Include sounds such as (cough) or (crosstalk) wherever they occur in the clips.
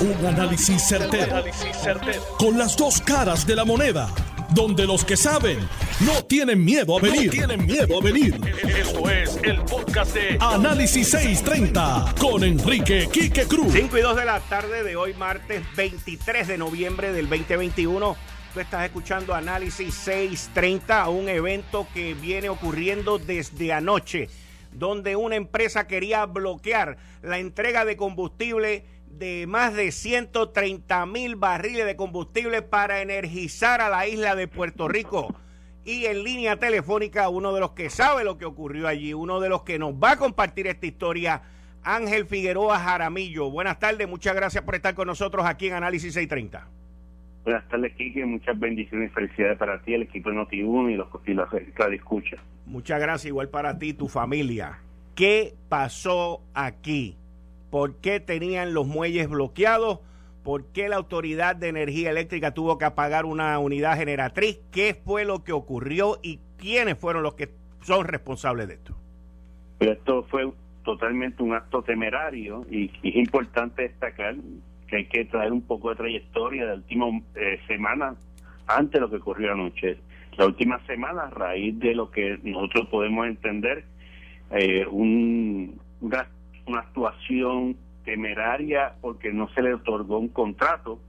Un análisis certero, Con las dos caras de la moneda. Donde los que saben no tienen miedo a venir. tienen miedo a venir. Esto es el podcast de Análisis 630 con Enrique Quique Cruz. 5 y 2 de la tarde de hoy, martes 23 de noviembre del 2021. Tú estás escuchando Análisis 630, un evento que viene ocurriendo desde anoche, donde una empresa quería bloquear la entrega de combustible de más de 130 mil barriles de combustible para energizar a la isla de Puerto Rico. Y en línea telefónica, uno de los que sabe lo que ocurrió allí, uno de los que nos va a compartir esta historia, Ángel Figueroa Jaramillo. Buenas tardes, muchas gracias por estar con nosotros aquí en Análisis 630. Buenas tardes, Kike. Muchas bendiciones y felicidades para ti, el equipo de Noti1 y los y la, la escucha. Muchas gracias, igual para ti y tu familia. ¿Qué pasó aquí? Por qué tenían los muelles bloqueados, por qué la Autoridad de Energía Eléctrica tuvo que apagar una unidad generatriz, qué fue lo que ocurrió y quiénes fueron los que son responsables de esto. esto fue totalmente un acto temerario y, es importante destacar que hay que traer un poco de trayectoria de la última eh, semana antes de lo que ocurrió anoche. La última semana, a raíz de lo que nosotros podemos entender, eh, un, una una actuación temeraria porque no se le otorgó un contrato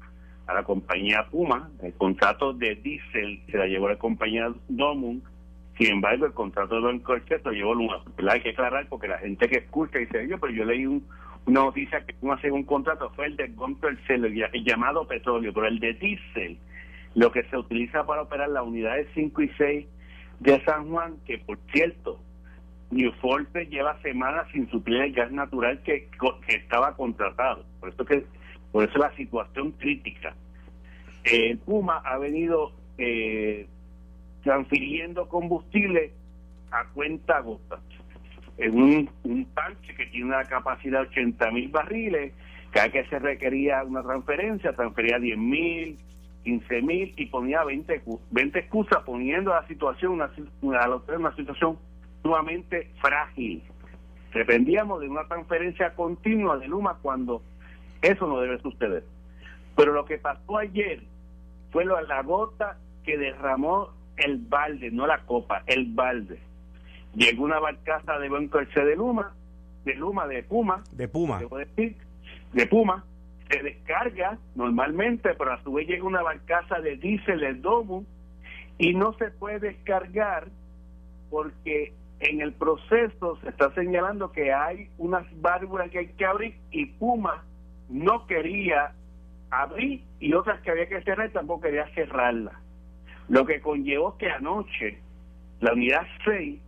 a la compañía Puma. El contrato de diésel se la llevó la compañía Domum. Sin embargo, el contrato de Don lo llevó Luma. Hay que aclarar porque la gente que escucha dice, yo, pero yo leí una noticia que Puma hace un contrato, fue el de Goncorcet, el llamado petróleo, pero el de diésel, lo que se utiliza para operar las unidades 5 y 6 de San Juan, que por cierto, New Forte lleva semanas sin suplir el gas natural que, estaba contratado. Por eso que por eso la situación crítica. El Puma ha venido eh, transfiriendo combustible a cuenta gota. En un, tanque que tiene una capacidad de 80 mil barriles, cada que se requería una transferencia, transfería 10 mil, 15 mil y ponía 20, 20 excusas poniendo la situación, una, una, una situación sumamente frágil. Dependíamos de una transferencia continua de Luma cuando eso no debe suceder. Pero lo que pasó ayer fue la gota que derramó el balde, no la copa, el balde. Llegó una barcaza de Banco de Luma, de Luma, de Puma, de Puma, debo decir, de Puma, se descarga normalmente, pero a su vez llega una barcaza de diésel del domo y no se puede descargar porque en el proceso se está señalando que hay unas válvulas que hay que abrir y Puma no quería abrir y otras que había que cerrar tampoco quería cerrarlas. Lo que conllevó que anoche la unidad 6,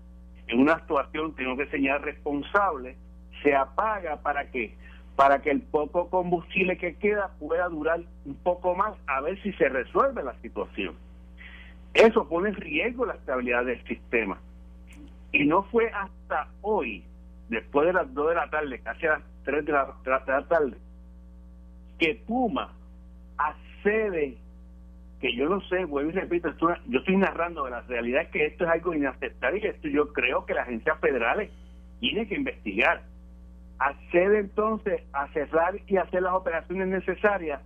en una actuación, tengo que señalar responsable, se apaga para que para que el poco combustible que queda pueda durar un poco más, a ver si se resuelve la situación. Eso pone en riesgo la estabilidad del sistema. Y no fue hasta hoy, después de las 2 de la tarde, casi a las 3 de la, tarde, que Puma accede, que yo no sé, vuelvo y repito, yo estoy narrando, la realidad que esto es algo inaceptable y esto yo creo que las agencias federales tienen que investigar. Accede entonces a cerrar y hacer las operaciones necesarias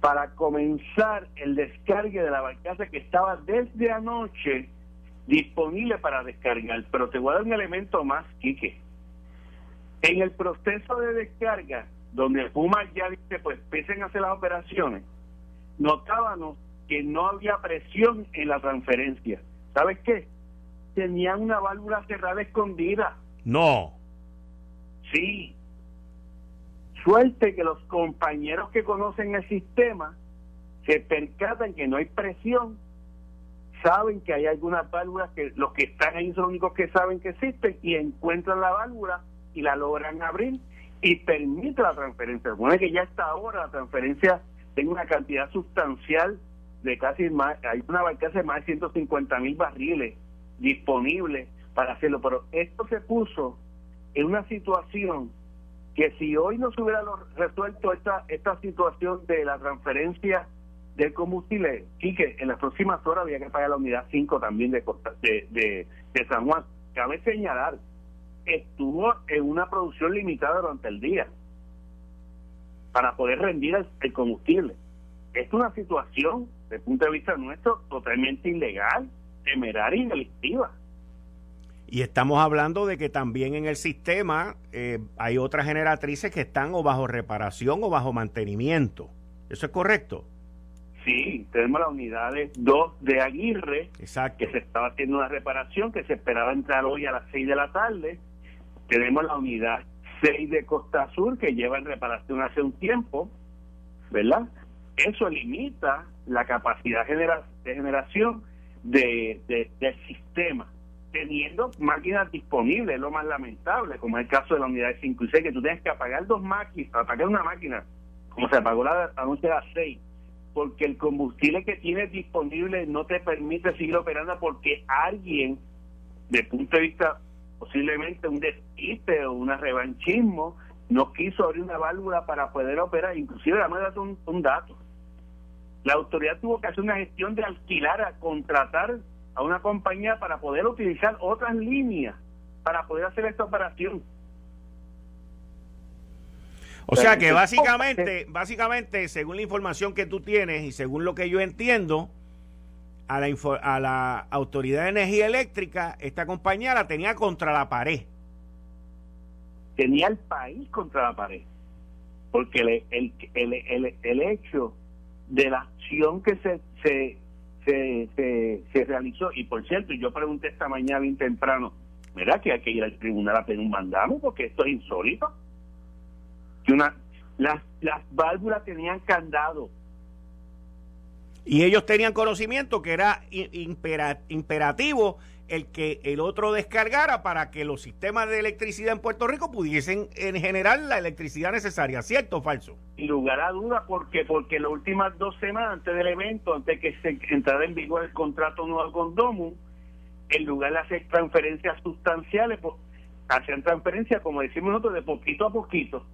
para comenzar el descargue de la barcaza que estaba desde anoche disponible para descargar. Pero te voy a dar un elemento más, Quique. En el proceso de descarga, donde Puma ya dice, pues empiecen a hacer las operaciones, notábamos que no había presión en la transferencia. ¿Sabes qué? Tenían una válvula cerrada escondida. No. Sí. Suerte que los compañeros que conocen el sistema se percatan que no hay presión saben que hay algunas válvulas que los que están ahí son los únicos que saben que existen y encuentran la válvula y la logran abrir y permite la transferencia. Supone que ya está ahora la transferencia tiene una cantidad sustancial de casi más, hay una barcaza de más de 150 mil barriles disponibles para hacerlo, pero esto se puso en una situación que si hoy no se hubiera resuelto esta, esta situación de la transferencia del combustible, que en las próximas horas había que pagar la unidad 5 también de, de, de, San Juan. Cabe señalar, estuvo en una producción limitada durante el día. para poder rendir el, combustible. Es una situación, desde el punto de vista nuestro, totalmente ilegal, temeraria y delictiva. Y estamos hablando de que también en el sistema eh, hay otras generatrices que están o bajo reparación o bajo mantenimiento. ¿Eso es correcto? Sí, tenemos la unidad 2 de Aguirre, Exacto. que se estaba haciendo una reparación que se esperaba entrar hoy a las 6 de la tarde. Tenemos la unidad 6 de Costa Sur, que lleva en reparación hace un tiempo, ¿verdad? Eso limita la capacidad de generación de, del sistema, teniendo máquinas disponibles, lo más lamentable, como es el caso de la unidad 5 y 6, que tú tienes que apagar dos máquinas, apagar una máquina, como se apagó la anoche a las 6 porque el combustible que tienes disponible no te permite seguir operando porque alguien, de punto de vista posiblemente un despiste o un revanchismo, no quiso abrir una válvula para poder operar. Inclusive, vamos a dar un, un dato. La autoridad tuvo que hacer una gestión de alquilar, a contratar a una compañía para poder utilizar otras líneas para poder hacer esta operación. O sea que básicamente, básicamente, según la información que tú tienes y según lo que yo entiendo, a la, a la Autoridad de Energía Eléctrica, esta compañía la tenía contra la pared. Tenía el país contra la pared. Porque el, el, el, el, hecho de la acción que se, se, se, se, realizó, y por cierto, yo pregunté esta mañana bien temprano, ¿verdad que hay que ir al tribunal a pedir un mandamo? Porque esto es insólito que una las, las válvulas tenían candado. Y ellos tenían conocimiento que era imperativo el que el otro descargara para que los sistemas de electricidad en Puerto Rico pudiesen en generar la electricidad necesaria, ¿cierto o falso? Sin lugar a dudas, porque porque las últimas dos semanas antes del evento, antes de que se entrara en vigor el contrato nuevo con Domu, en lugar de hacer transferencias sustanciales, pues, hacían transferencias, como decimos nosotros, de poquito a poquito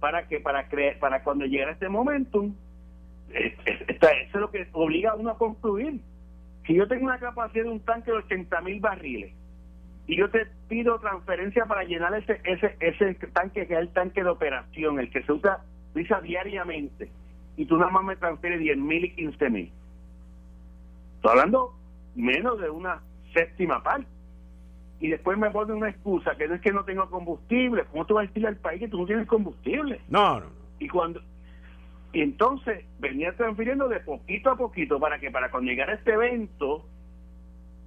para que para creer, para cuando llegara este momento eso es lo que obliga a uno a concluir si yo tengo una capacidad de un tanque de 80 mil barriles y yo te pido transferencia para llenar ese ese ese tanque que es el tanque de operación el que se usa, diariamente y tú nada más me transfieres 10 mil y 15 mil. Estoy hablando menos de una séptima parte y después me ponen una excusa que no es que no tengo combustible. ¿Cómo tú vas a decirle al país que tú no tienes combustible? No, no, Y cuando y entonces venía transfiriendo de poquito a poquito para que para cuando llegara este evento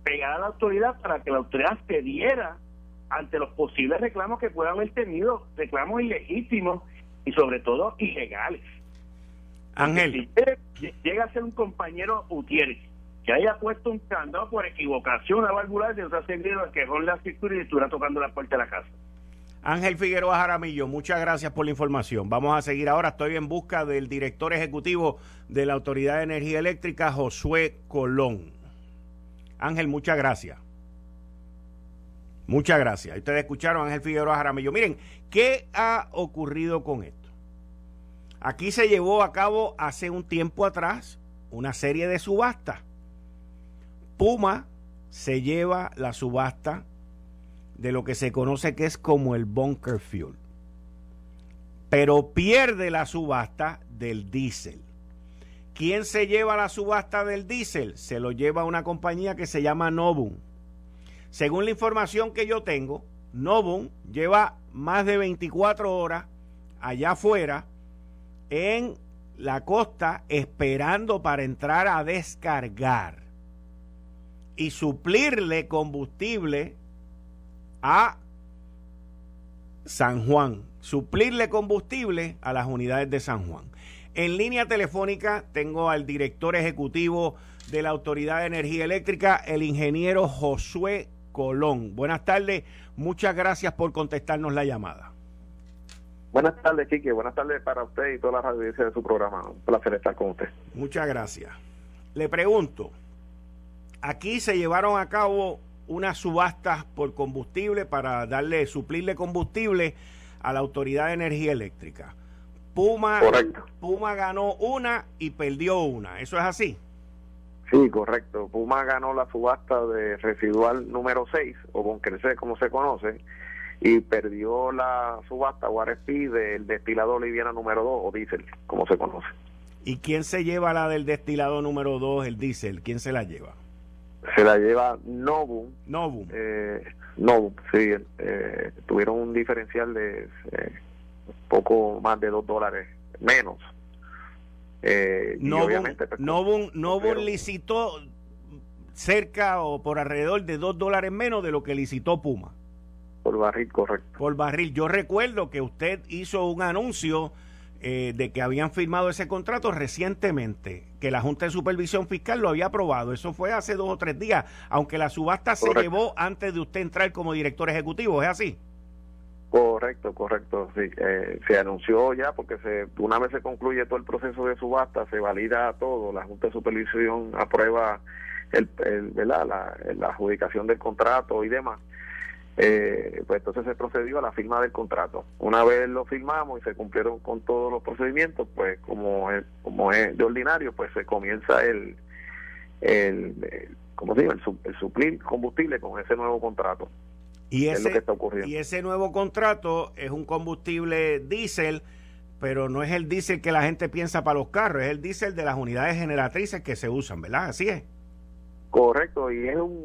pegara a la autoridad para que la autoridad cediera ante los posibles reclamos que puedan haber tenido, reclamos ilegítimos y sobre todo ilegales. Ángel. Si llega a ser un compañero Gutiérrez que haya puesto un candado por equivocación a válvula de otra seguridad que con la escritura y estuviera tocando la puerta de la casa. Ángel Figueroa Jaramillo, muchas gracias por la información. Vamos a seguir ahora. Estoy en busca del director ejecutivo de la Autoridad de Energía Eléctrica, Josué Colón. Ángel, muchas gracias. Muchas gracias. Ustedes escucharon a Ángel Figueroa Jaramillo. Miren, ¿qué ha ocurrido con esto? Aquí se llevó a cabo hace un tiempo atrás una serie de subastas Puma se lleva la subasta de lo que se conoce que es como el bunker fuel. Pero pierde la subasta del diésel. ¿Quién se lleva la subasta del diésel? Se lo lleva una compañía que se llama Novum. Según la información que yo tengo, Novum lleva más de 24 horas allá afuera en la costa esperando para entrar a descargar y suplirle combustible a San Juan, suplirle combustible a las unidades de San Juan. En línea telefónica tengo al director ejecutivo de la Autoridad de Energía Eléctrica, el ingeniero Josué Colón. Buenas tardes, muchas gracias por contestarnos la llamada. Buenas tardes, Kike. Buenas tardes para usted y toda la audiencia de su programa. Un placer estar con usted. Muchas gracias. Le pregunto, Aquí se llevaron a cabo unas subastas por combustible para darle, suplirle combustible a la Autoridad de Energía Eléctrica. Puma, Puma ganó una y perdió una. ¿Eso es así? Sí, correcto. Puma ganó la subasta de residual número 6, o con crecer como se conoce, y perdió la subasta o RFP del destilado Liviana número 2 o diésel, como se conoce. ¿Y quién se lleva la del destilado número 2, el diésel? ¿Quién se la lleva? Se la lleva Novum. Novum. Eh, sí. Eh, tuvieron un diferencial de eh, poco más de 2 dólares menos. Eh, Novum, pues, Novum, licitó cerca o por alrededor de 2 dólares menos de lo que licitó Puma. Por barril, correcto. Por barril. Yo recuerdo que usted hizo un anuncio eh, de que habían firmado ese contrato recientemente, que la Junta de Supervisión Fiscal lo había aprobado. Eso fue hace dos o tres días, aunque la subasta se llevó antes de usted entrar como director ejecutivo, ¿es así? Correcto, correcto, sí. Eh, se anunció ya porque se, una vez se concluye todo el proceso de subasta, se valida todo, la Junta de Supervisión aprueba el, La, la adjudicación del contrato y demás eh, pues entonces se procedió a la firma del contrato. Una vez lo firmamos y se cumplieron con todos los procedimientos, pues como es, como es de ordinario, pues se comienza el, el, ¿cómo se El, suplir combustible con ese nuevo contrato. Y ese, es lo que está ocurriendo. y ese nuevo contrato es un combustible diésel, pero no es el diésel que la gente piensa para los carros, es el diésel de las unidades generatrices que se usan, ¿verdad? Así es. Correcto, y es un,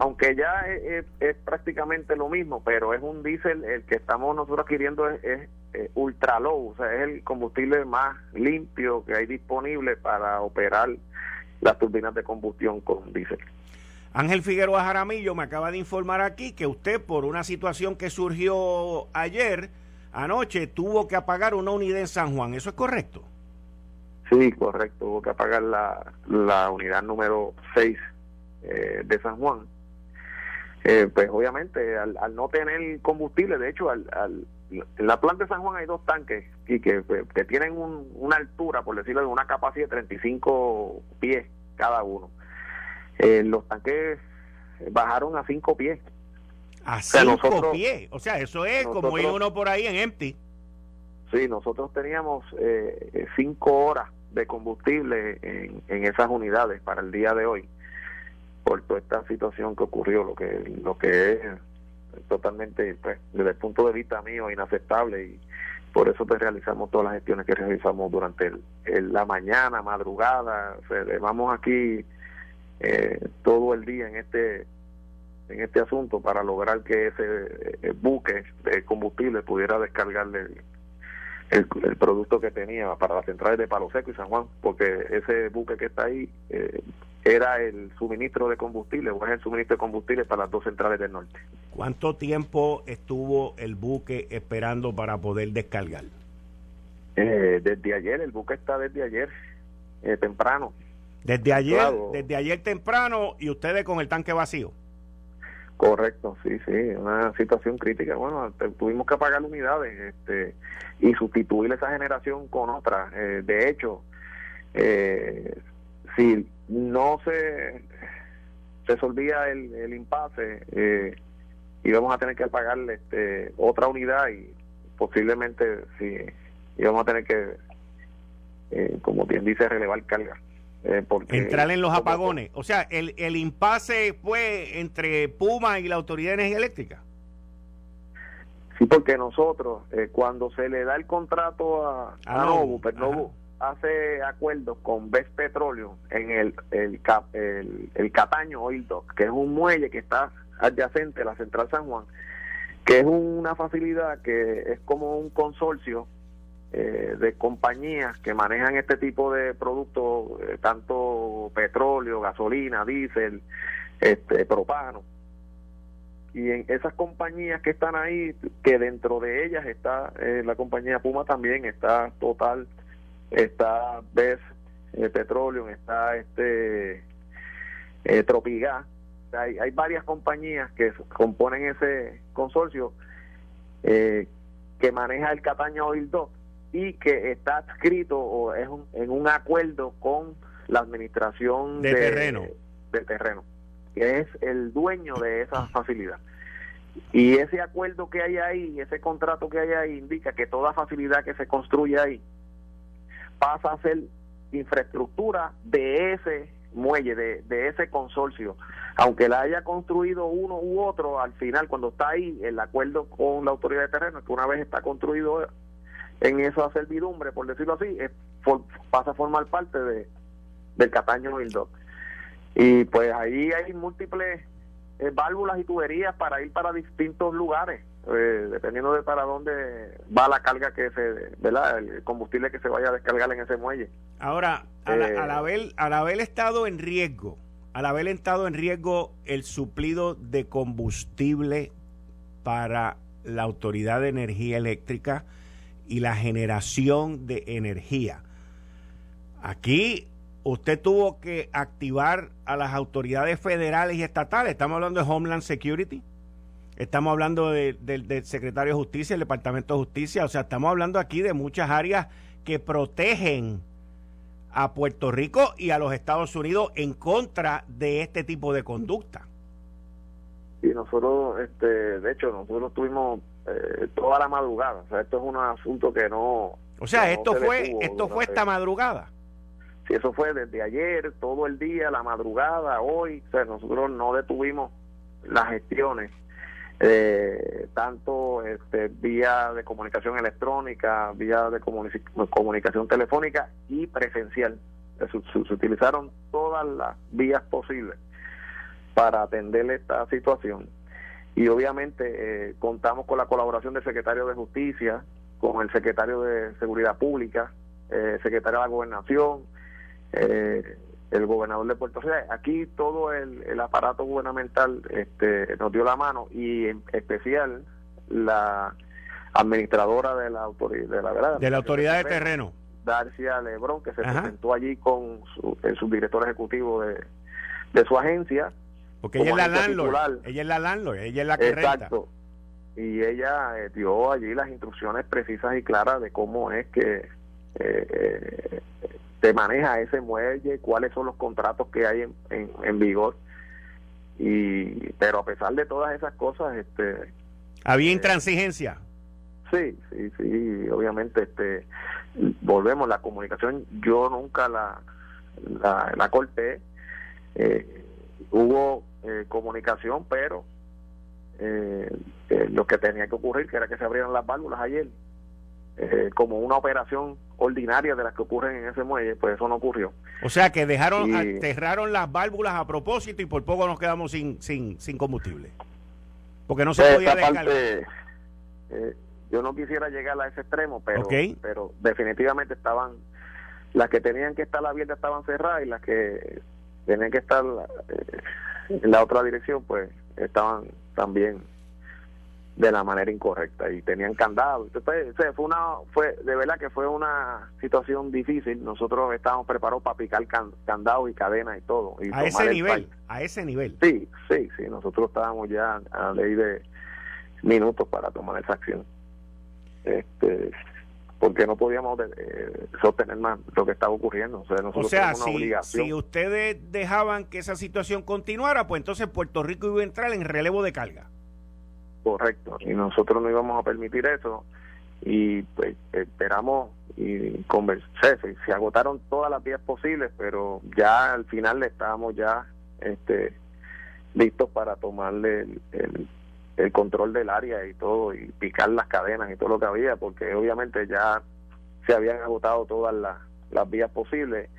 aunque ya es, prácticamente lo mismo, pero es un diésel, el que estamos nosotros adquiriendo es, es, ultra low, o sea, es el combustible más limpio que hay disponible para operar las turbinas de combustión con diésel. Ángel Figueroa Jaramillo me acaba de informar aquí que usted por una situación que surgió ayer, anoche, tuvo que apagar una unidad en San Juan, ¿eso es correcto? Sí, correcto, tuvo que apagar la, la unidad número 6 eh, de San Juan, eh, pues obviamente al, no tener combustible, de hecho, al, en la planta de San Juan hay dos tanques y que, que tienen una altura, por decirlo de una capacidad de 35 pies cada uno. Eh, los tanques bajaron a 5 pies. A 5 pies, o sea, eso es como ir uno por ahí en empty. Sí, nosotros teníamos 5 horas de combustible en, en esas unidades para el día de hoy por toda esta situación que ocurrió, lo que lo que es totalmente, pues, desde el punto de vista mío, inaceptable y por eso pues realizamos todas las gestiones que realizamos durante el, la mañana, madrugada, o vamos aquí eh, todo el día en este en este asunto para lograr que ese eh, buque de combustible pudiera descargarle el, el, producto que tenía para las centrales de Palo Seco y San Juan, porque ese buque que está ahí eh, era el suministro de combustible o es el suministro de combustible para las dos centrales del norte. ¿Cuánto tiempo estuvo el buque esperando para poder descargar? Eh, desde ayer, el buque está desde ayer, eh, temprano. Desde ayer, desde ayer temprano y ustedes con el tanque vacío. Correcto, sí, sí, una situación crítica. Bueno, tuvimos que apagar unidades este, y sustituir esa generación con otra. Eh, de hecho, eh, si no se resolvía el, el impasse, eh, íbamos a tener que pagarle este, otra unidad y posiblemente sí, íbamos a tener que, eh, como bien dice, relevar carga. Eh, porque, Entrar en los apagones. O sea, el, el impasse fue entre Puma y la Autoridad de Energía Eléctrica. Sí, porque nosotros, eh, cuando se le da el contrato a, a, Novo, pues hace acuerdos con Best Petroleum en el, el, el, Cataño Oil Dock, que es un muelle que está adyacente a la Central San Juan, que es una facilidad que es como un consorcio eh, de compañías que manejan este tipo de productos, eh, tanto petróleo, gasolina, diésel, este, propano. Y en esas compañías que están ahí, que dentro de ellas está eh, la compañía Puma también, está Total, está BES eh, Petroleum, está este eh, Tropigas. Hay, hay varias compañías que componen ese consorcio eh, que maneja el Cataño Oil 2 y que está adscrito o es en un acuerdo con la administración de, terreno. de terreno que es el dueño de esa facilidad. Y ese acuerdo que hay ahí ese contrato que hay ahí indica que toda facilidad que se construye ahí pasa a ser infraestructura de ese muelle, de, ese consorcio. aunque la haya construido uno u otro, al final cuando está ahí el acuerdo con la autoridad de terreno, que una vez está construido en esa servidumbre, por decirlo así, pasa a formar parte de del Cataño. Y pues ahí hay múltiples eh, válvulas y tuberías para ir para distintos lugares, eh, dependiendo de para dónde va la carga que se, ¿verdad? El combustible que se vaya a descargar en ese muelle. Ahora, al, eh, haber, al haber estado en riesgo, al haber estado en riesgo el suplido de combustible para la Autoridad de Energía Eléctrica y la generación de energía. Aquí usted tuvo que activar a las autoridades federales y estatales. Estamos hablando de Homeland Security, estamos hablando del secretario de Justicia, el Departamento de Justicia, o sea, estamos hablando aquí de muchas áreas que protegen a Puerto Rico y a los Estados Unidos en contra de este tipo de conducta. Y nosotros, este, de hecho, nosotros tuvimos eh, toda la madrugada. O sea, esto es un asunto que no. O sea, esto fue, esto fue esta madrugada. Si eso fue desde ayer, todo el día, la madrugada, hoy, o sea, nosotros no detuvimos las gestiones, eh, tanto este, vía de comunicación electrónica, vía de comunicación telefónica y presencial. Se, utilizaron todas las vías posibles para atender esta situación. Y obviamente eh, contamos con la colaboración del secretario de Justicia, con el secretario de Seguridad Pública, eh, secretario de la Gobernación, eh, el gobernador de Puerto Rico. Aquí todo el, aparato gubernamental este, nos dio la mano y en especial la administradora de la autoridad de la verdad de la autoridad de terreno, Darcia Lebrón que se presentó allí con su, el subdirector ejecutivo de, de su agencia. Porque ella es la landlord. ella es la landlord ella es la que exacto. Y ella eh, dio allí las instrucciones precisas y claras de cómo es que eh, eh se maneja ese muelle, cuáles son los contratos que hay en, en, vigor. Y, pero a pesar de todas esas cosas, este. ¿Había eh, intransigencia? Sí, sí, sí, obviamente, este, volvemos, la comunicación yo nunca la, la, corté, eh, hubo eh, comunicación, pero lo que tenía que ocurrir, que era que se abrieran las válvulas ayer, como una operación ordinaria de las que ocurren en ese muelle, pues eso no ocurrió. O sea que dejaron, cerraron las válvulas a propósito y por poco nos quedamos sin, sin, sin combustible. Porque no se podía descargar. Eh, yo no quisiera llegar a ese extremo, pero, pero definitivamente estaban, las que tenían que estar abiertas estaban cerradas y las que tenían que estar eh, en la otra dirección, pues estaban también de la manera incorrecta y tenían candado. Entonces, fue una, fue de verdad que fue una situación difícil. Nosotros estábamos preparados para picar candados y cadenas y todo. Y a ese nivel, a ese nivel. Sí, sí, sí. Nosotros estábamos ya a ley de minutos para tomar esa acción. Este, porque no podíamos eh, sostener más lo que estaba ocurriendo. O sea, nosotros o sea si, si ustedes dejaban que esa situación continuara, pues entonces Puerto Rico iba a entrar en relevo de carga. Correcto, y nosotros no íbamos a permitir eso. Y pues esperamos y conversé, se, agotaron todas las vías posibles, pero ya al final estábamos ya este listos para tomarle el, el, control del área y todo y picar las cadenas y todo lo que había, porque obviamente ya se habían agotado todas las, las vías posibles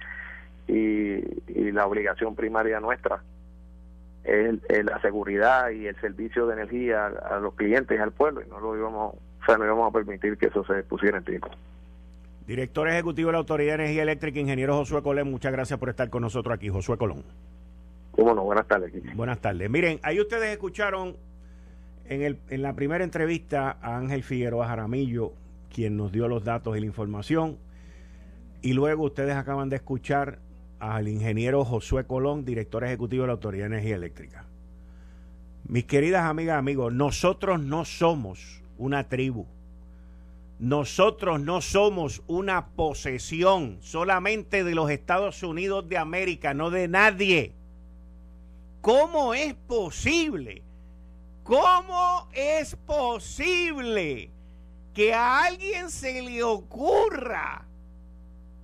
y, y la obligación primaria nuestra es, la seguridad y el servicio de energía a, los clientes y al pueblo y no lo íbamos, o sea, no íbamos a permitir que eso se pusiera en riesgo. Director Ejecutivo de la Autoridad de Energía Eléctrica, ingeniero Josué Colón, muchas gracias por estar con nosotros aquí, Josué Colón. Cómo no, buenas tardes. Buenas tardes. Miren, ahí ustedes escucharon en, el, en la primera entrevista a Ángel Figueroa Jaramillo, quien nos dio los datos y la información, y luego ustedes acaban de escuchar al ingeniero Josué Colón, director ejecutivo de la Autoridad de Energía Eléctrica. Mis queridas amigas, amigos, nosotros no somos una tribu. Nosotros no somos una posesión solamente de los Estados Unidos de América, no de nadie. ¿Cómo es posible? ¿Cómo es posible que a alguien se le ocurra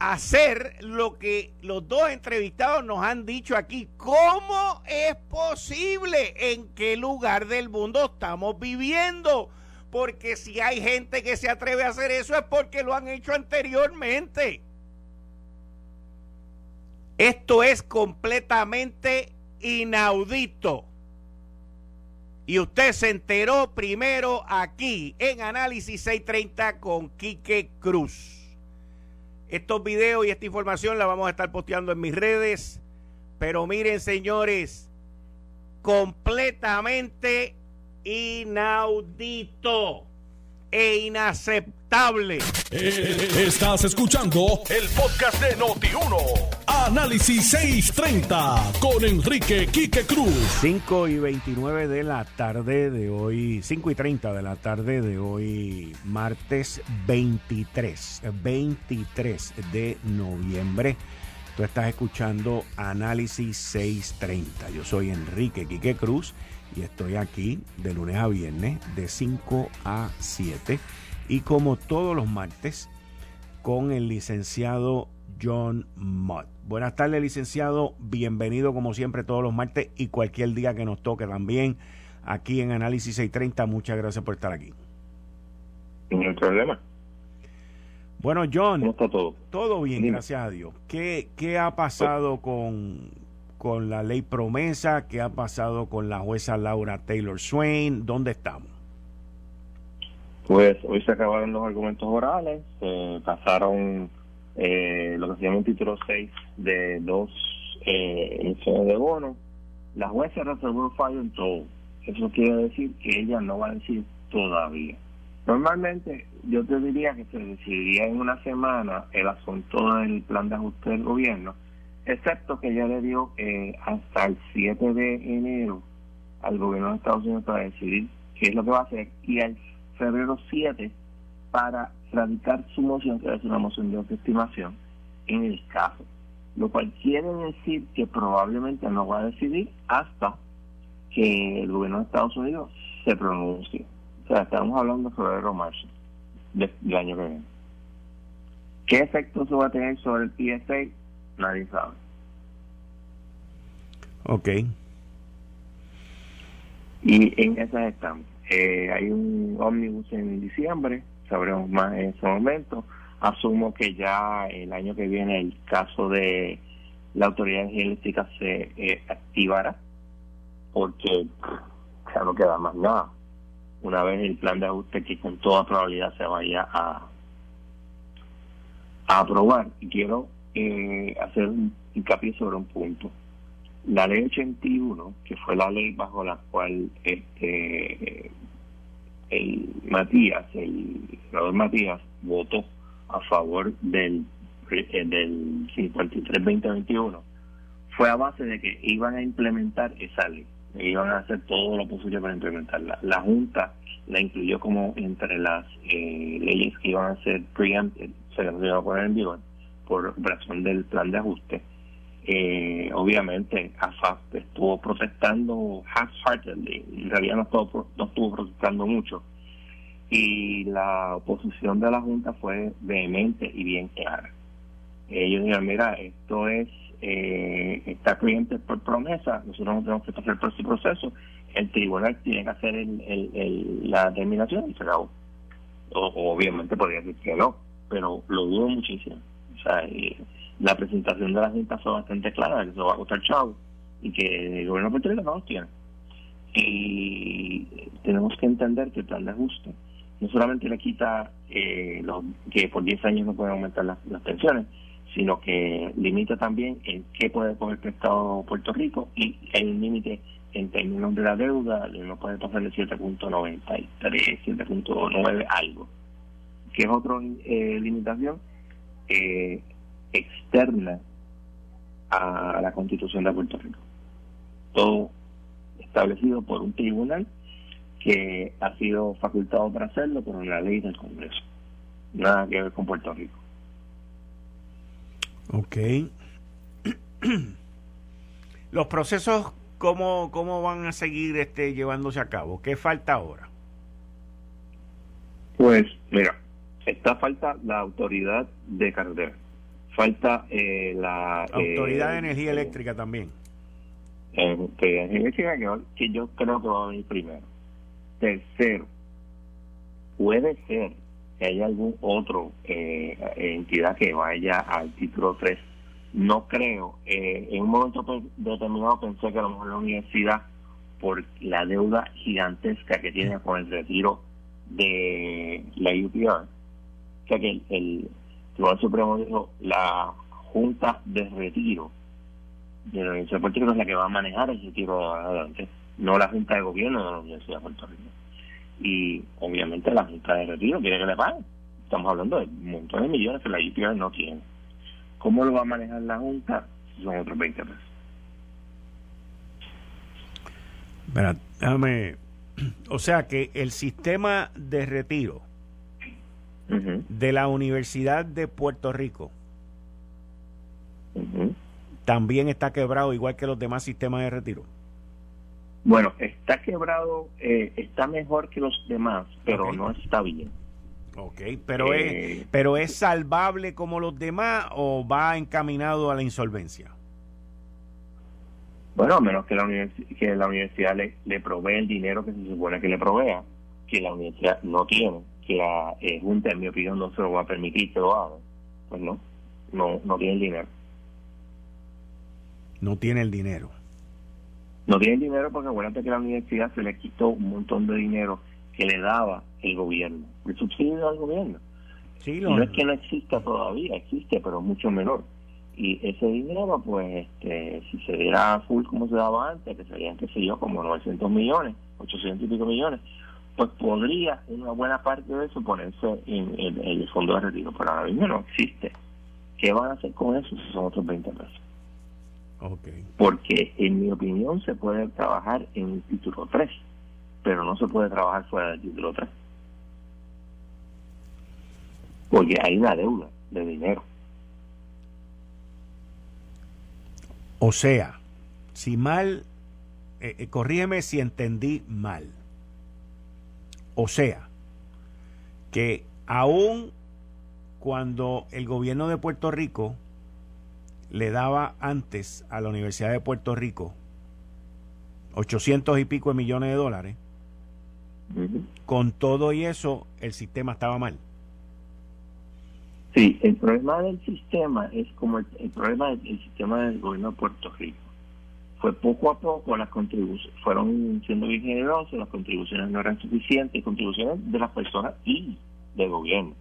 hacer lo que los dos entrevistados nos han dicho aquí. ¿Cómo es posible? ¿En qué lugar del mundo estamos viviendo? Porque si hay gente que se atreve a hacer eso es porque lo han hecho anteriormente. Esto es completamente inaudito. Y usted se enteró primero aquí en Análisis 630 con Quique Cruz. Estos videos y esta información la vamos a estar posteando en mis redes. Pero miren, señores, completamente inaudito e inaceptable. Eh, estás escuchando el podcast de Noti1. Análisis 630 con Enrique Quique Cruz. 5 y 29 de la tarde de hoy, 5 y 30 de la tarde de hoy, martes 23, 23 de noviembre. Tú estás escuchando Análisis 630. Yo soy Enrique Quique Cruz y estoy aquí de lunes a viernes de 5 a 7 y como todos los martes con el licenciado John Mott. Buenas tardes licenciado, bienvenido como siempre todos los martes y cualquier día que nos toque también aquí en Análisis 630. Muchas gracias por estar aquí. No hay problema. Bueno, John, ¿cómo está todo? Todo bien, gracias a Dios. ¿Qué, qué ha pasado con, con la ley promesa, qué ha pasado con la jueza Laura Taylor Swain, ¿dónde estamos? Pues hoy se acabaron los argumentos orales, se pasaron eh, lo que se llama un título 6 de dos eh, emisiones de bono. La jueza reservó el fallo en todo. Eso quiere decir que ella no va a decir todavía. Normalmente yo te diría que se decidiría en una semana el asunto del plan de ajuste del gobierno, excepto que ya le dio eh, hasta el 7 de enero al gobierno de Estados Unidos para decidir qué es lo que va a hacer y al febrero 7 para radicar su moción, que es una moción de estimación, en el caso. Lo cual quiere decir que probablemente no va a decidir hasta que el gobierno de Estados Unidos se pronuncie. O sea, estamos hablando de febrero o marzo del año que viene. ¿Qué efecto eso va a tener sobre el PSA? Nadie sabe. Ok. Y en esas estamos. Eh, hay un ómnibus en diciembre, sabremos más en ese momento. Asumo que ya el año que viene el caso de la autoridad energética se eh, activará, porque ya no queda más nada. Una vez el plan de ajuste que con toda probabilidad se vaya a, a aprobar. Y quiero eh, hacer hincapié sobre un punto. La ley 81, que fue la ley bajo la cual este el Matías, el senador Matías, votó a favor del, eh, del 53-2021, fue a base de que iban a implementar esa ley, iban a hacer todo lo posible para implementarla. La Junta la incluyó como entre las eh, leyes que iban a ser preempted, se las iba a poner en vigor por razón del plan de ajuste. Eh, obviamente, AFAP estuvo protestando half-heartedly, en realidad no estuvo, no estuvo protestando mucho, y la oposición de la Junta fue vehemente y bien clara. Ellos dijeron, mira, esto es, eh, está cliente por promesa, nosotros no tenemos que hacer todo ese proceso, el tribunal tiene que hacer el, la determinación y se acabó. O, obviamente podría decir que no, pero lo dudo muchísimo. O sea, la presentación de la Junta fue bastante clara, que eso va a costar chavo y que el gobierno Rico no los tiene. Y tenemos que entender que el plan de ajuste no solamente le quita eh, los, que por 10 años no pueden aumentar las, pensiones, sino que limita también en qué puede coger prestado Puerto Rico y hay un límite en términos de la deuda, no puede pasar de 7.93, 7.9 algo. que es otra eh, limitación? Eh, externa a la constitución de Puerto Rico. Todo establecido por un tribunal que ha sido facultado para hacerlo por una ley del Congreso. Nada que ver con Puerto Rico. Ok. (clears throat) Los procesos, ¿cómo, cómo van a seguir este, llevándose a cabo? ¿Qué falta ahora? Pues, mira, Está falta la autoridad de carretera. falta eh, la... Autoridad de Energía Eléctrica también. Autoridad de Energía Eléctrica que, yo creo que va a venir primero. Tercero, puede ser que haya algún otro entidad que vaya al título 3 no creo. Eh, en un momento determinado pensé que a lo mejor la universidad, por la deuda gigantesca que tiene con el retiro de la UPR, que el, Tribunal Supremo dijo, la Junta de Retiro de la Universidad de Puerto Rico es la que va a manejar el retiro adelante, no la Junta de Gobierno de la Universidad de Puerto Rico. Y obviamente la Junta de Retiro quiere que le paguen. Estamos hablando de montón de millones que la UPR no tiene. ¿Cómo lo va a manejar la Junta? Son otros 20 pesos. Déjame. O sea que el sistema de retiro de la Universidad de Puerto Rico también está quebrado, igual que los demás sistemas de retiro. Bueno, está quebrado, eh, está mejor que los demás, pero no está bien. Ok, pero, es, eh, pero ¿es salvable como los demás o va encaminado a la insolvencia? Bueno, a menos que la, que la universidad le, le provee el dinero que se supone que le provea, que la universidad no tiene, que la eh, Junta, en mi opinión, no se lo va a permitir que lo haga. Pues no, no, no tiene el dinero. No tiene el dinero. No tiene el dinero porque acuérdate que la universidad se le quitó un montón de dinero que le daba el gobierno, el subsidio al gobierno. Sí, No es que no exista todavía, existe, pero mucho menor. Y ese dinero, pues, este, si se diera full como se daba antes, que serían, qué sé yo, como 900 millones, 800 y pico millones, pues podría una buena parte de eso ponerse en, el fondo de retiro, pero ahora mismo no existe. ¿Qué van a hacer con eso si son otros 20 pesos? Okay. Porque en mi opinión se puede trabajar en el título 3 pero no se puede trabajar fuera del título 3. Porque hay una deuda de dinero. O sea, si mal, eh, eh, corrígeme si entendí mal. O sea, que aún cuando el gobierno de Puerto Rico le daba antes a la Universidad de Puerto Rico 800 y pico de millones de dólares, con todo y eso, el sistema estaba mal. Sí, el problema del sistema es como el, problema del sistema del gobierno de Puerto Rico. Fue poco a poco las contribuciones, fueron siendo bien generosos, las contribuciones no eran suficientes, contribuciones de las personas y del gobierno.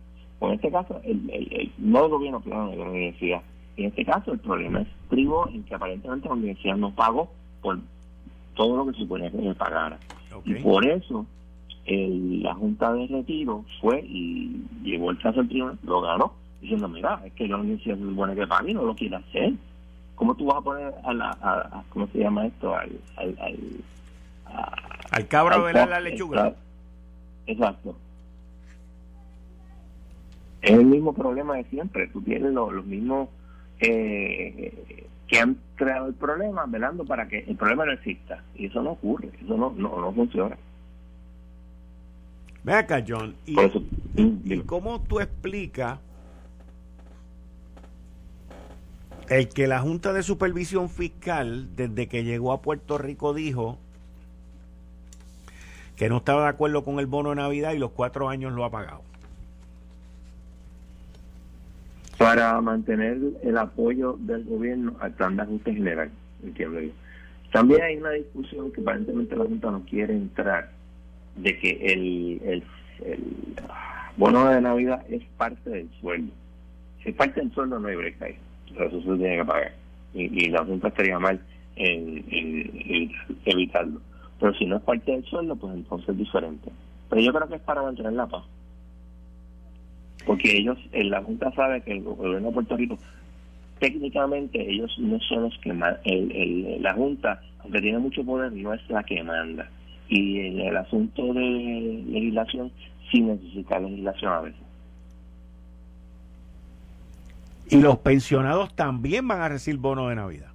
en este caso, el, no del gobierno, pero de la universidad. En este caso, el problema es privó en que aparentemente la universidad no pagó por todo lo que se suponía que le pagara. Y por eso la Junta de Retiro fue y llevó el caso al tribunal, lo ganó, diciendo, mira, es que la universidad se supone que pague y no lo quiere hacer. ¿Cómo tú vas a poner a la, a, ¿cómo se llama esto? Al, al, al, al cabra a velar la lechuga. Exacto. Es el mismo problema de siempre. Tú tienes los, los mismos eh, que han creado el problema velando para que el problema no exista. Y eso no ocurre, eso no, no, no funciona. Ve acá, John. ¿Y, cómo tú explicas el que la Junta de Supervisión Fiscal, desde que llegó a Puerto Rico, dijo que no estaba de acuerdo con el bono de Navidad y los cuatro años lo ha pagado? Para mantener el apoyo del gobierno al plan de ajuste general, entiendo yo. También hay una discusión que aparentemente la Junta no quiere entrar de que el, bono de Navidad es parte del sueldo. Si es parte del sueldo no hay break ahí. Eso se tiene que pagar. Y, la Junta estaría mal en, evitarlo. Pero si no es parte del sueldo, pues entonces es diferente. Pero yo creo que es para mantener la paz. Porque ellos, en la Junta sabe que el gobierno de Puerto Rico, técnicamente ellos no son los que el, la Junta, aunque tiene mucho poder, no es la que manda y en el asunto de legislación sí necesita legislación a veces. ¿Y los pensionados también van a recibir bono de Navidad?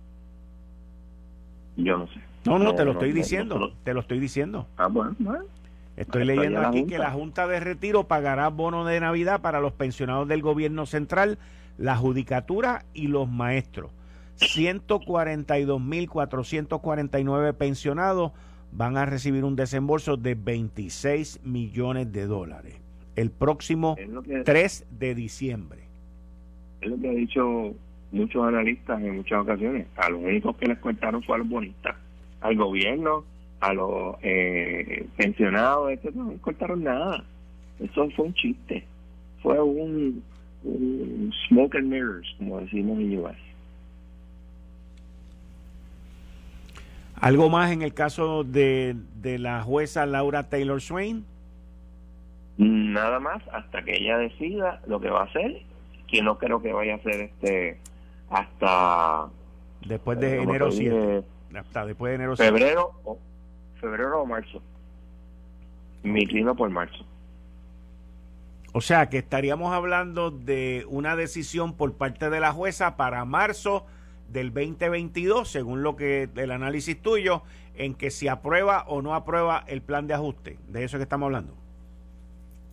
Yo no sé. No, no, te lo estoy diciendo, te lo estoy diciendo. Ah, bueno, Estoy leyendo aquí que la Junta de Retiro pagará bono de Navidad para los pensionados del gobierno central la judicatura y los maestros. 142.449 pensionados van a recibir un desembolso de 26 millones de dólares el próximo 3 de diciembre. Es lo que han dicho muchos analistas en muchas ocasiones. A los únicos que les contaron fue a los bonistas, al gobierno, a los eh, pensionados, eso no les contaron nada. Eso fue un chiste. Fue un, smoke and mirrors, como decimos en US. ¿Algo más en el caso de, de la jueza Laura Taylor Swain? Nada más hasta que ella decida lo que va a hacer, que no creo que vaya a ser este hasta después de enero 7. Hasta después de enero febrero o febrero o marzo. Mi inclino por marzo. O sea que estaríamos hablando de una decisión por parte de la jueza para marzo del 2022, según lo que el análisis tuyo, en que si aprueba o no aprueba el plan de ajuste. De eso que estamos hablando.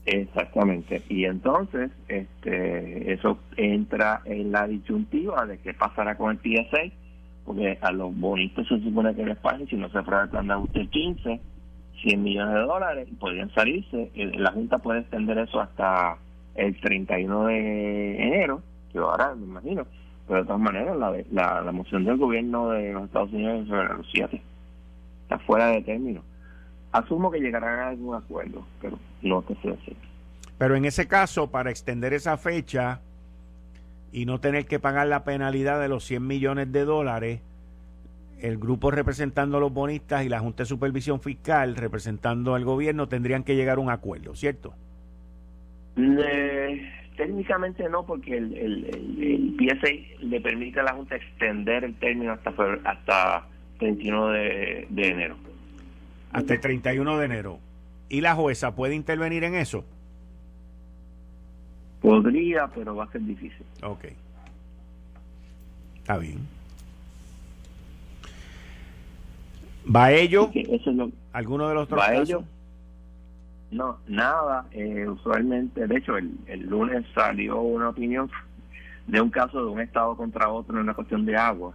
Exactamente. Y entonces, este, eso entra en la disyuntiva de qué pasará con el PSA, porque a los bonitos se supone que les paguen si no se aprueba el plan de ajuste 15, 100 millones de dólares, podrían salirse. La Junta puede extender eso hasta el 31 de enero, que ahora me imagino. Pero de todas maneras, la, la, moción del gobierno de los Estados Unidos sobre los 7 está fuera de término. Asumo que llegarán a algún acuerdo, pero no te sé decir. Pero en ese caso, para extender esa fecha y no tener que pagar la penalidad de los 100 millones de dólares, el grupo representando a los bonistas y la Junta de Supervisión Fiscal representando al gobierno tendrían que llegar a un acuerdo, ¿cierto? Eh, técnicamente no, porque el, el, el, PSA le permite a la Junta extender el término hasta hasta 31 de, de enero. Hasta el 31 de enero. ¿Y la jueza puede intervenir en eso? Podría, pero va a ser difícil. Ok. Está bien. ¿Va ello? ¿Alguno de los otros. No, nada. Eh, usualmente, de hecho, el, el lunes salió una opinión de un caso de un estado contra otro en una cuestión de agua,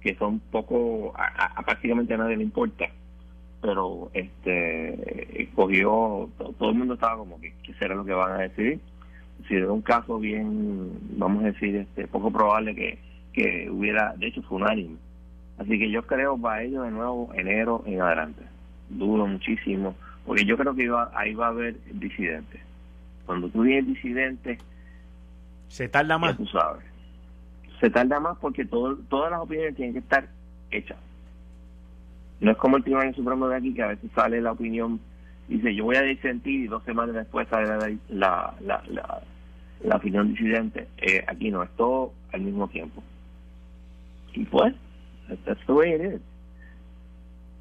que son poco, a, prácticamente a nadie le importa pero este cogió todo el mundo estaba como que qué será lo que van a decidir si era un caso bien vamos a decir este poco probable que, que hubiera de hecho fue unánime. Así que yo creo va a ello de nuevo enero en adelante. Dudo muchísimo porque yo creo que iba, ahí va a haber disidentes. Cuando tú tienes disidentes se tarda más. tú sabes. Se tarda más porque todo, todas las opiniones tienen que estar hechas no es como el Tribunal Supremo de aquí, que a veces sale la opinión, dice yo voy a disentir y dos semanas después sale la, la, la, opinión disidente. Eh, aquí no, es todo al mismo tiempo. Y pues, that's the way it is.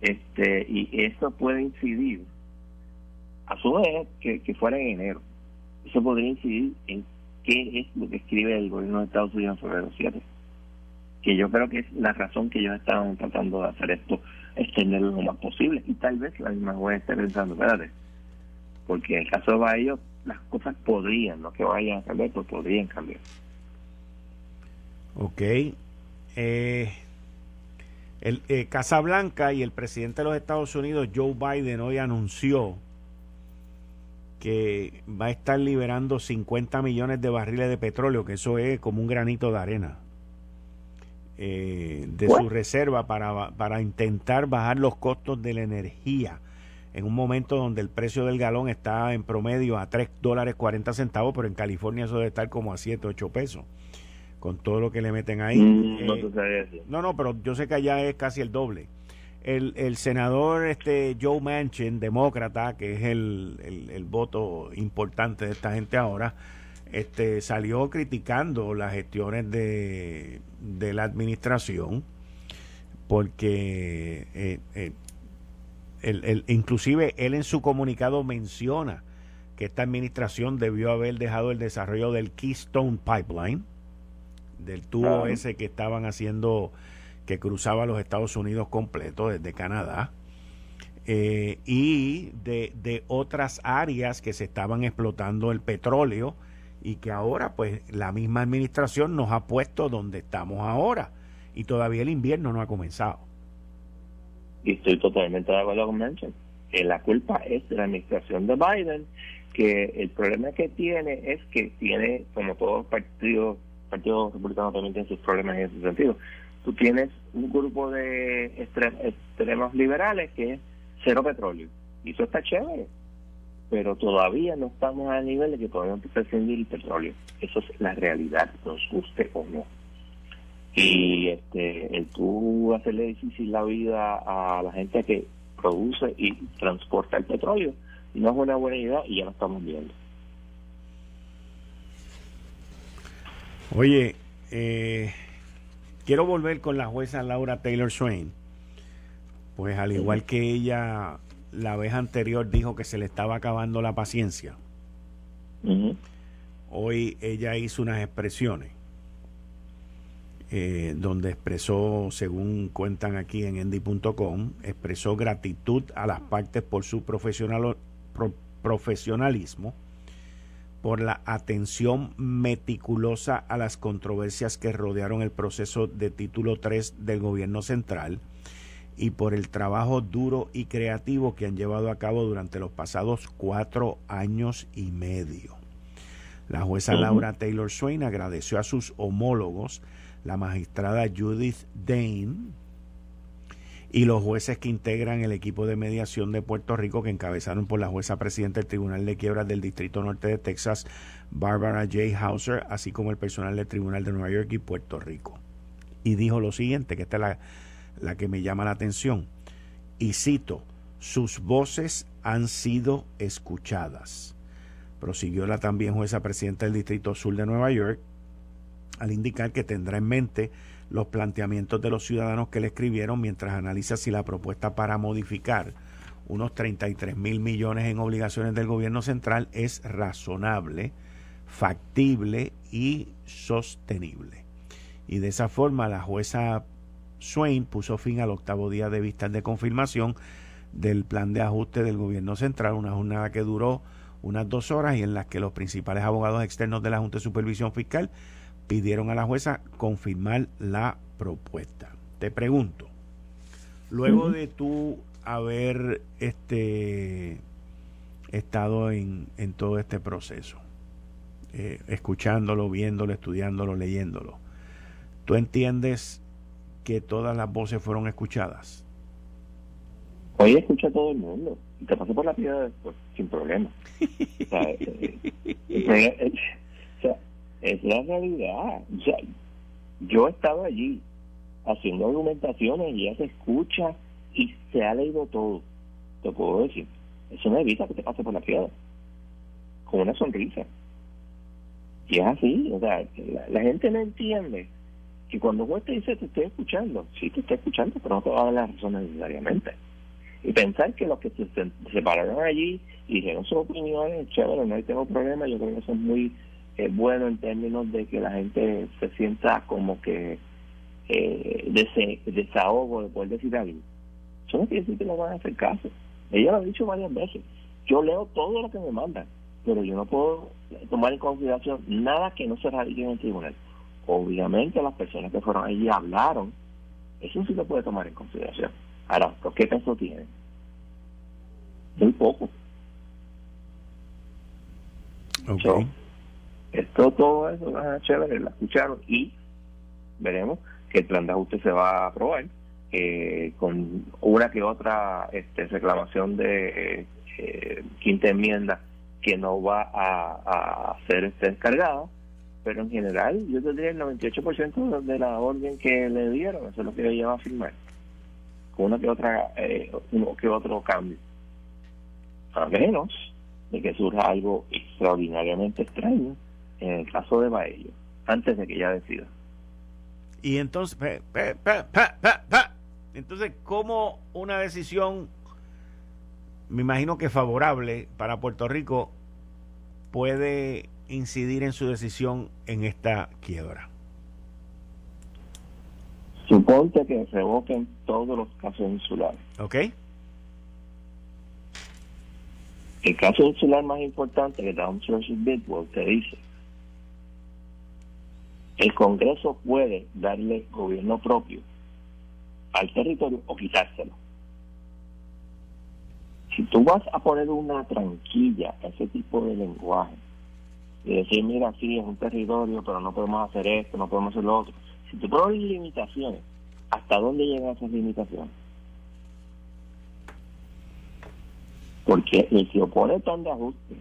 Este, y eso puede incidir, a su vez, que, que fuera en enero. Eso podría incidir en qué es lo que escribe el gobierno de Estados Unidos sobre los siete. Que yo creo que es la razón que ellos estaban tratando de hacer esto extenderlo lo más posible. Y tal vez la misma juez esté pensando, espérate, porque en el caso de Bayo, las cosas podrían, no que vayan a cambiar, pero podrían cambiar. Ok. Eh, el, eh, Casablanca y el presidente de los Estados Unidos, Joe Biden, hoy anunció que va a estar liberando 50 millones de barriles de petróleo, que eso es como un granito de arena eh, de su reserva para, para intentar bajar los costos de la energía en un momento donde el precio del galón está en promedio a 3 dólares 40 centavos, pero en California eso debe estar como a 7, 8 pesos, con todo lo que le meten ahí. Mm, eh, no, no, pero yo sé que allá es casi el doble. El, el senador este Joe Manchin, demócrata, que es el, el, el voto importante de esta gente ahora, este, salió criticando las gestiones de, de la administración porque eh, eh, el, inclusive él en su comunicado menciona que esta administración debió haber dejado el desarrollo del Keystone Pipeline, del tubo ese que estaban haciendo, que cruzaba los Estados Unidos completo desde Canadá, eh, y de, de otras áreas que se estaban explotando el petróleo y que ahora pues la misma administración nos ha puesto donde estamos ahora y todavía el invierno no ha comenzado. Y estoy totalmente de acuerdo con Manchin. Que la culpa es de la administración de Biden, que el problema que tiene es que tiene, como todos los partidos, partidos republicanos también tienen sus problemas en ese sentido, tú tienes un grupo de extremos liberales que es cero petróleo. Y eso está chévere. Pero todavía no estamos a nivel de que podemos prescindir el petróleo. Eso es la realidad, nos guste o no. Y este, el tú hacerle difícil la vida a la gente que produce y transporta el petróleo no es una buena idea y ya lo estamos viendo. Oye, eh, quiero volver con la jueza Laura Taylor Swain. Pues al igual que ella la vez anterior dijo que se le estaba acabando la paciencia, hoy ella hizo unas expresiones eh, donde expresó, según cuentan aquí en endy.com, expresó gratitud a las partes por su profesional, profesionalismo, por la atención meticulosa a las controversias que rodearon el proceso de título 3 del gobierno central y por el trabajo duro y creativo que han llevado a cabo durante los pasados cuatro años y medio. La jueza Laura Taylor Swain agradeció a sus homólogos, la magistrada Judith Dane, y los jueces que integran el equipo de mediación de Puerto Rico que encabezaron por la jueza presidenta del Tribunal de Quiebras del Distrito Norte de Texas, Barbara J. Hauser, así como el personal del Tribunal de Nueva York y Puerto Rico. Y dijo lo siguiente, que esta es la, la que me llama la atención, y cito, sus voces han sido escuchadas. Prosiguió la también jueza presidenta del Distrito Sur de Nueva York al indicar que tendrá en mente los planteamientos de los ciudadanos que le escribieron mientras analiza si la propuesta para modificar unos 33 mil millones en obligaciones del gobierno central es razonable, factible y sostenible. Y de esa forma la jueza Swain puso fin al octavo día de vistas de confirmación del plan de ajuste del gobierno central, una jornada que duró unas dos horas y en las que los principales abogados externos de la Junta de Supervisión Fiscal pidieron a la jueza confirmar la propuesta. Te pregunto, luego de tú haber este estado en, en todo este proceso, eh, escuchándolo, viéndolo, estudiándolo, leyéndolo, ¿tú entiendes que todas las voces fueron escuchadas? Hoy escucha a todo el mundo. Te pasó por la piedra después, sin problema. (laughs) es la realidad. O sea, yo he estado allí haciendo argumentaciones y ya se escucha y se ha leído todo. Te puedo decir. Eso no evita que te pase por la piedra. Con una sonrisa. Y es así. O sea, la, gente no entiende que cuando vos te dice te estoy escuchando, sí te estoy escuchando, pero no te va a dar la razón necesariamente. Y pensar que los que se, se pararon allí y dijeron sus opiniones, chévere, no hay tengo problema, yo creo que eso es muy es bueno en términos de que la gente se sienta como que eh, desahogo de poder decir algo. Eso no quiere decir que no van a hacer caso. Ella lo ha dicho varias veces. Yo leo todo lo que me mandan, pero yo no puedo tomar en consideración nada que no se radique en el tribunal. Obviamente las personas que fueron allí hablaron, eso sí se puede tomar en consideración. Ahora, qué peso tiene? Muy poco. Okay. Esto, todo eso, ah, chévere, la escucharon y veremos que el plan de ajuste se va a aprobar eh, con una que otra este, reclamación de eh, quinta enmienda que no va a, ser este, descargada, pero en general yo tendría el 98% de la orden que le dieron, eso es lo que ella va a firmar, con una que otra, eh, uno que otro cambio. A menos de que surja algo extraordinariamente extraño en el caso de Baello, antes de que ella decida. Y entonces, entonces, ¿cómo una decisión, me imagino que favorable para Puerto Rico, puede incidir en su decisión en esta quiebra? Suponte que revoquen todos los casos insulares. ¿Ok? El caso insular más importante que Downs versus Bidwell te dice El Congreso puede darle gobierno propio al territorio o quitárselo. Si tú vas a poner una tranquilla a ese tipo de lenguaje y decir, mira, sí, es un territorio, pero no podemos hacer esto, no podemos hacer lo otro. Si tú pones limitaciones, ¿hasta dónde llegan esas limitaciones? Porque el que opone tan de ajuste,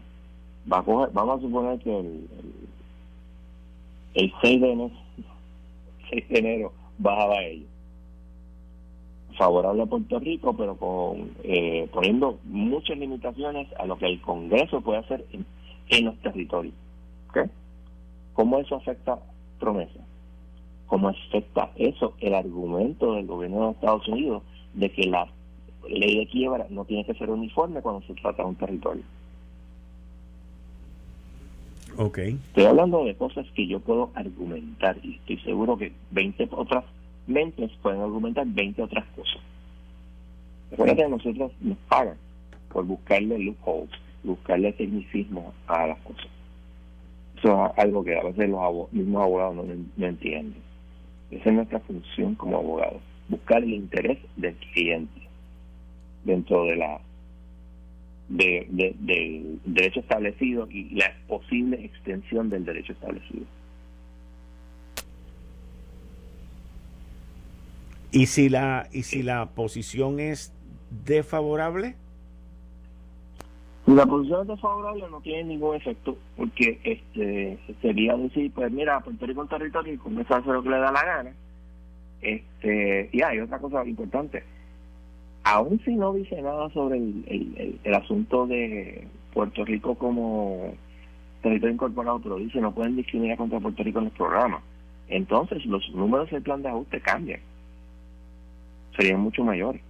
va a vamos a suponer que el, el, 6, de enero, (laughs) 6 de enero bajaba ello. Favorable a Puerto Rico, pero con eh, poniendo muchas limitaciones a lo que el Congreso puede hacer en los territorios. ¿Okay? ¿Cómo eso afecta promesa? ¿Cómo afecta eso el argumento del gobierno de Estados Unidos de que la ley de quiebra no tiene que ser uniforme cuando se trata de un territorio? Ok. Estoy hablando de cosas que yo puedo argumentar y estoy seguro que 20 otras mentes pueden argumentar 20 otras cosas. Recuerda que nosotros nos pagan por buscarle loopholes, buscarle tecnicismo a las cosas. Eso es algo que a veces los mismos abogados no, entienden. Esa es nuestra función como abogados, buscar el interés del cliente dentro de la de, del derecho establecido y la posible extensión del derecho establecido. ¿Y si la y si la posición es desfavorable? La posición desfavorable no tiene ningún efecto porque este sería decir, pues mira, Puerto Rico es un territorio y comienza a hacer lo que le da la gana. Este, y hay otra cosa importante. Aún si no dice nada sobre el, el, asunto de Puerto Rico como territorio incorporado, pero dice no pueden discriminar contra Puerto Rico en los programas. Entonces los números del plan de ajuste cambian. Serían mucho mayores.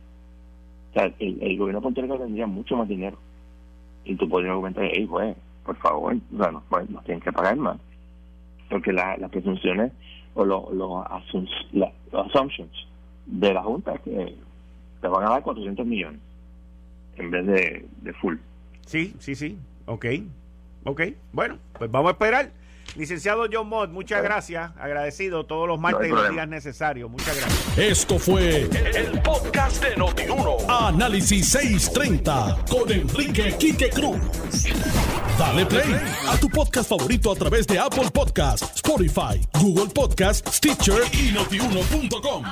O sea, el, el gobierno de Puerto Rico tendría mucho más dinero y tú podrías argumentar, hey, pues, por favor, bueno, pues, nos tienen que pagar más. Porque las presunciones o los los assumptions de la Junta es que te van a dar 400 millones en vez de, de full. Sí, sí, sí. Ok. Ok. Bueno, pues vamos a esperar. Licenciado John Mott, muchas gracias. Agradecido todos los martes y los días necesarios. Muchas gracias. Esto fue el, podcast de Notiuno. Análisis 630 con Enrique Quique Cruz. Dale play a tu podcast favorito a través de Apple Podcasts, Spotify, Google Podcasts, Stitcher y notiuno.com.